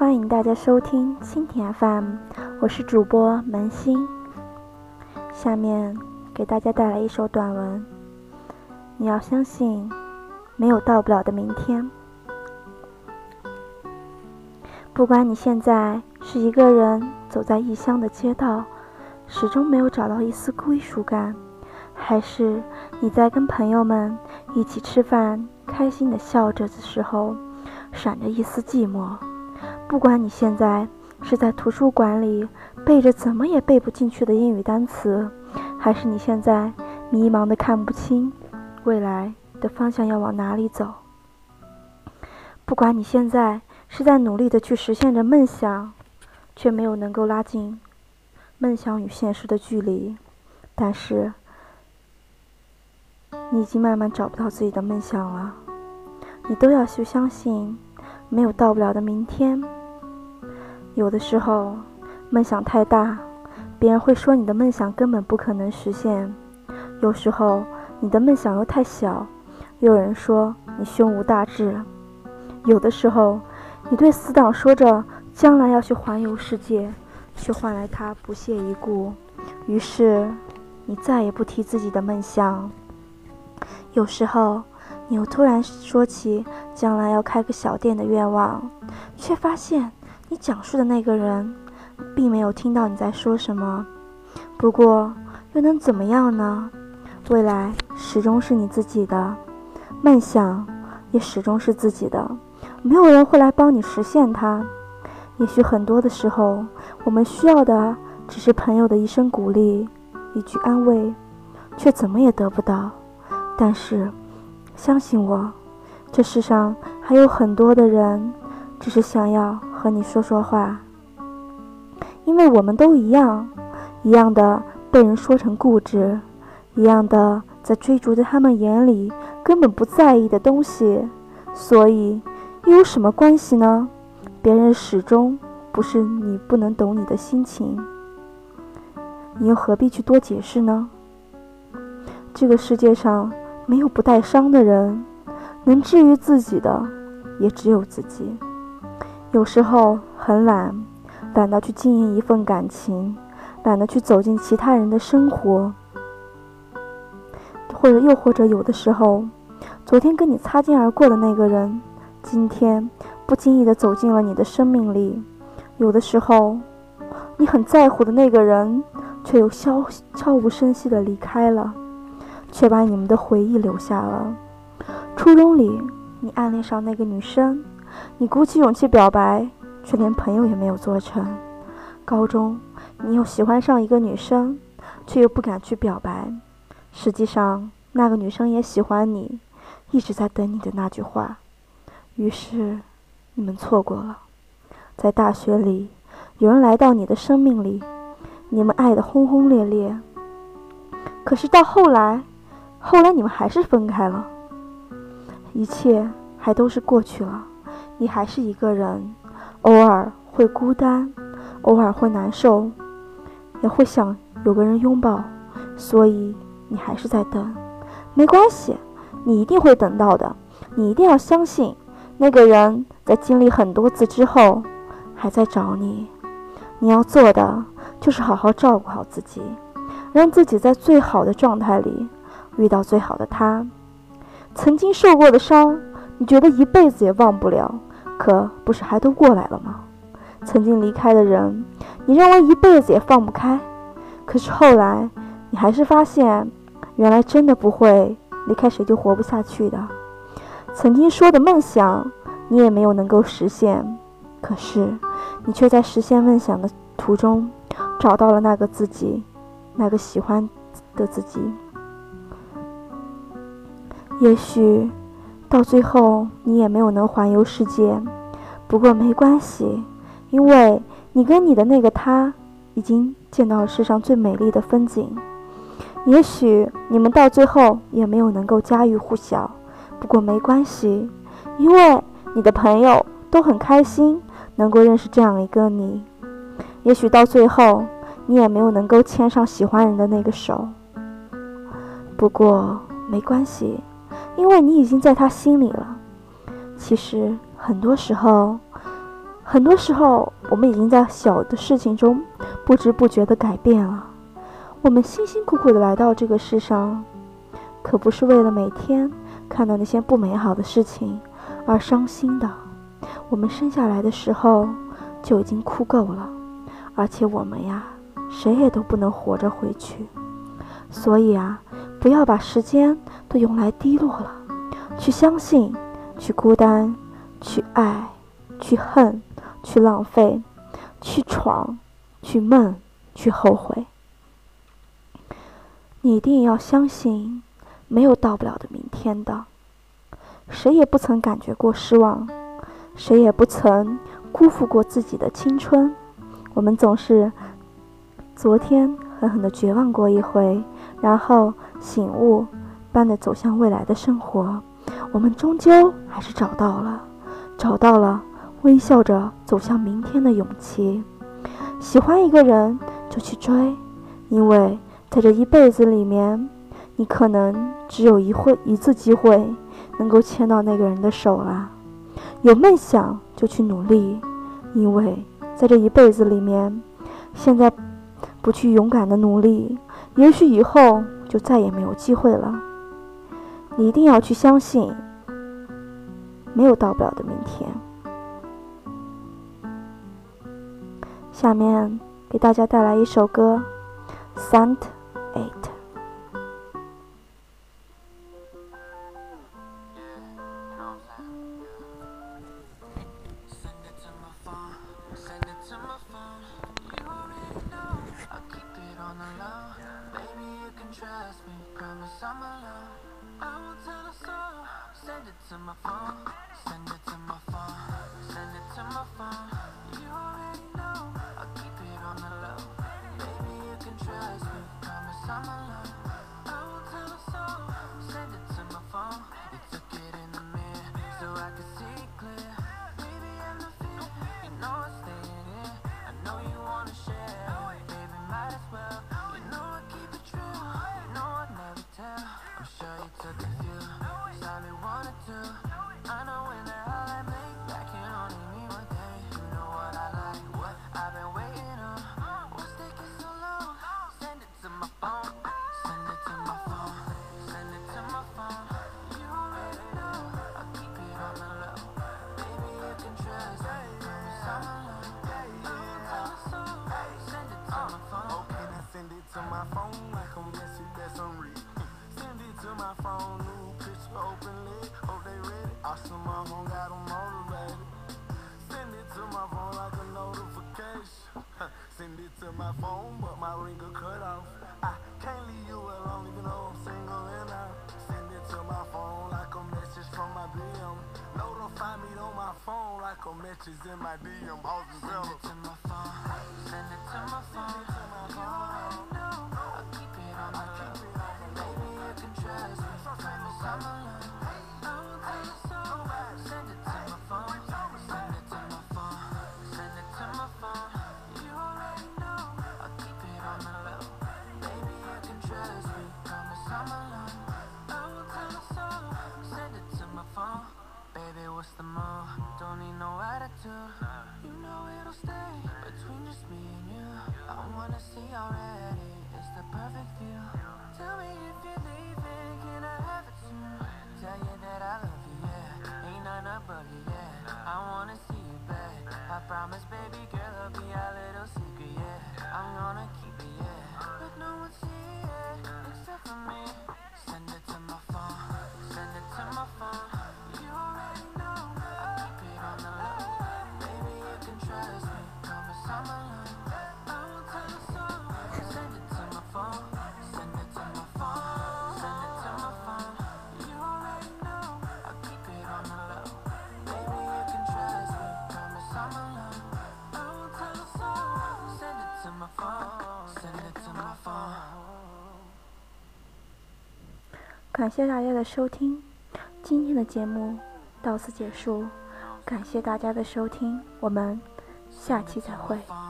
欢迎大家收听蜻蜓 FM，我是主播萌新。下面给大家带来一首短文。你要相信，没有到不了的明天。不管你现在是一个人走在异乡的街道，始终没有找到一丝归属感，还是你在跟朋友们一起吃饭，开心的笑着的时候，闪着一丝寂寞。不管你现在是在图书馆里背着怎么也背不进去的英语单词，还是你现在迷茫的看不清未来的方向要往哪里走。不管你现在是在努力的去实现着梦想，却没有能够拉近梦想与现实的距离，但是你已经慢慢找不到自己的梦想了。你都要去相信，没有到不了的明天。有的时候，梦想太大，别人会说你的梦想根本不可能实现；有时候，你的梦想又太小，有人说你胸无大志；有的时候，你对死党说着将来要去环游世界，却换来他不屑一顾，于是你再也不提自己的梦想。有时候，你又突然说起将来要开个小店的愿望，却发现。你讲述的那个人，并没有听到你在说什么。不过，又能怎么样呢？未来始终是你自己的，梦想也始终是自己的。没有人会来帮你实现它。也许很多的时候，我们需要的只是朋友的一声鼓励，一句安慰，却怎么也得不到。但是，相信我，这世上还有很多的人，只是想要。和你说说话，因为我们都一样，一样的被人说成固执，一样的在追逐着他们眼里根本不在意的东西，所以又有什么关系呢？别人始终不是你不能懂你的心情，你又何必去多解释呢？这个世界上没有不带伤的人，能治愈自己的也只有自己。有时候很懒，懒得去经营一份感情，懒得去走进其他人的生活，或者又或者有的时候，昨天跟你擦肩而过的那个人，今天不经意的走进了你的生命里。有的时候，你很在乎的那个人，却又悄悄无声息的离开了，却把你们的回忆留下了。初中里，你暗恋上那个女生。你鼓起勇气表白，却连朋友也没有做成。高中，你又喜欢上一个女生，却又不敢去表白。实际上，那个女生也喜欢你，一直在等你的那句话。于是，你们错过了。在大学里，有人来到你的生命里，你们爱得轰轰烈烈。可是到后来，后来你们还是分开了。一切还都是过去了。你还是一个人，偶尔会孤单，偶尔会难受，也会想有个人拥抱，所以你还是在等。没关系，你一定会等到的。你一定要相信，那个人在经历很多次之后，还在找你。你要做的就是好好照顾好自己，让自己在最好的状态里遇到最好的他。曾经受过的伤，你觉得一辈子也忘不了。可不是还都过来了吗？曾经离开的人，你认为一辈子也放不开，可是后来你还是发现，原来真的不会离开谁就活不下去的。曾经说的梦想，你也没有能够实现，可是你却在实现梦想的途中，找到了那个自己，那个喜欢的自己。也许。到最后，你也没有能环游世界，不过没关系，因为你跟你的那个他，已经见到了世上最美丽的风景。也许你们到最后也没有能够家喻户晓，不过没关系，因为你的朋友都很开心能够认识这样一个你。也许到最后，你也没有能够牵上喜欢人的那个手，不过没关系。因为你已经在他心里了。其实很多时候，很多时候，我们已经在小的事情中不知不觉地改变了。我们辛辛苦苦地来到这个世上，可不是为了每天看到那些不美好的事情而伤心的。我们生下来的时候就已经哭够了，而且我们呀，谁也都不能活着回去。所以啊，不要把时间都用来低落了，去相信，去孤单，去爱，去恨，去浪费，去闯，去梦，去后悔。你一定要相信，没有到不了的明天的。谁也不曾感觉过失望，谁也不曾辜负过自己的青春。我们总是昨天狠狠的绝望过一回，然后醒悟般的走向未来的生活。我们终究还是找到了，找到了微笑着走向明天的勇气。喜欢一个人就去追，因为。在这一辈子里面，你可能只有一会一次机会能够牵到那个人的手啦。有梦想就去努力，因为在这一辈子里面，现在不去勇敢的努力，也许以后就再也没有机会了。你一定要去相信，没有到不了的明天。下面给大家带来一首歌，《Sant》。answer my phone. got them motivated. Send it to my phone like a notification. Send it to my phone, but my ringer cut off. I can't leave you alone, even though I'm single and I send it to my phone like a message from my DM. Notify me on my phone like a message in my DM. The Send it to my phone. Send it to my phone. Send it to my phone. Promise, baby girl, I'll be our little secret, yeah. I'm gonna keep it, yeah. But no one 感谢大家的收听，今天的节目到此结束。感谢大家的收听，我们下期再会。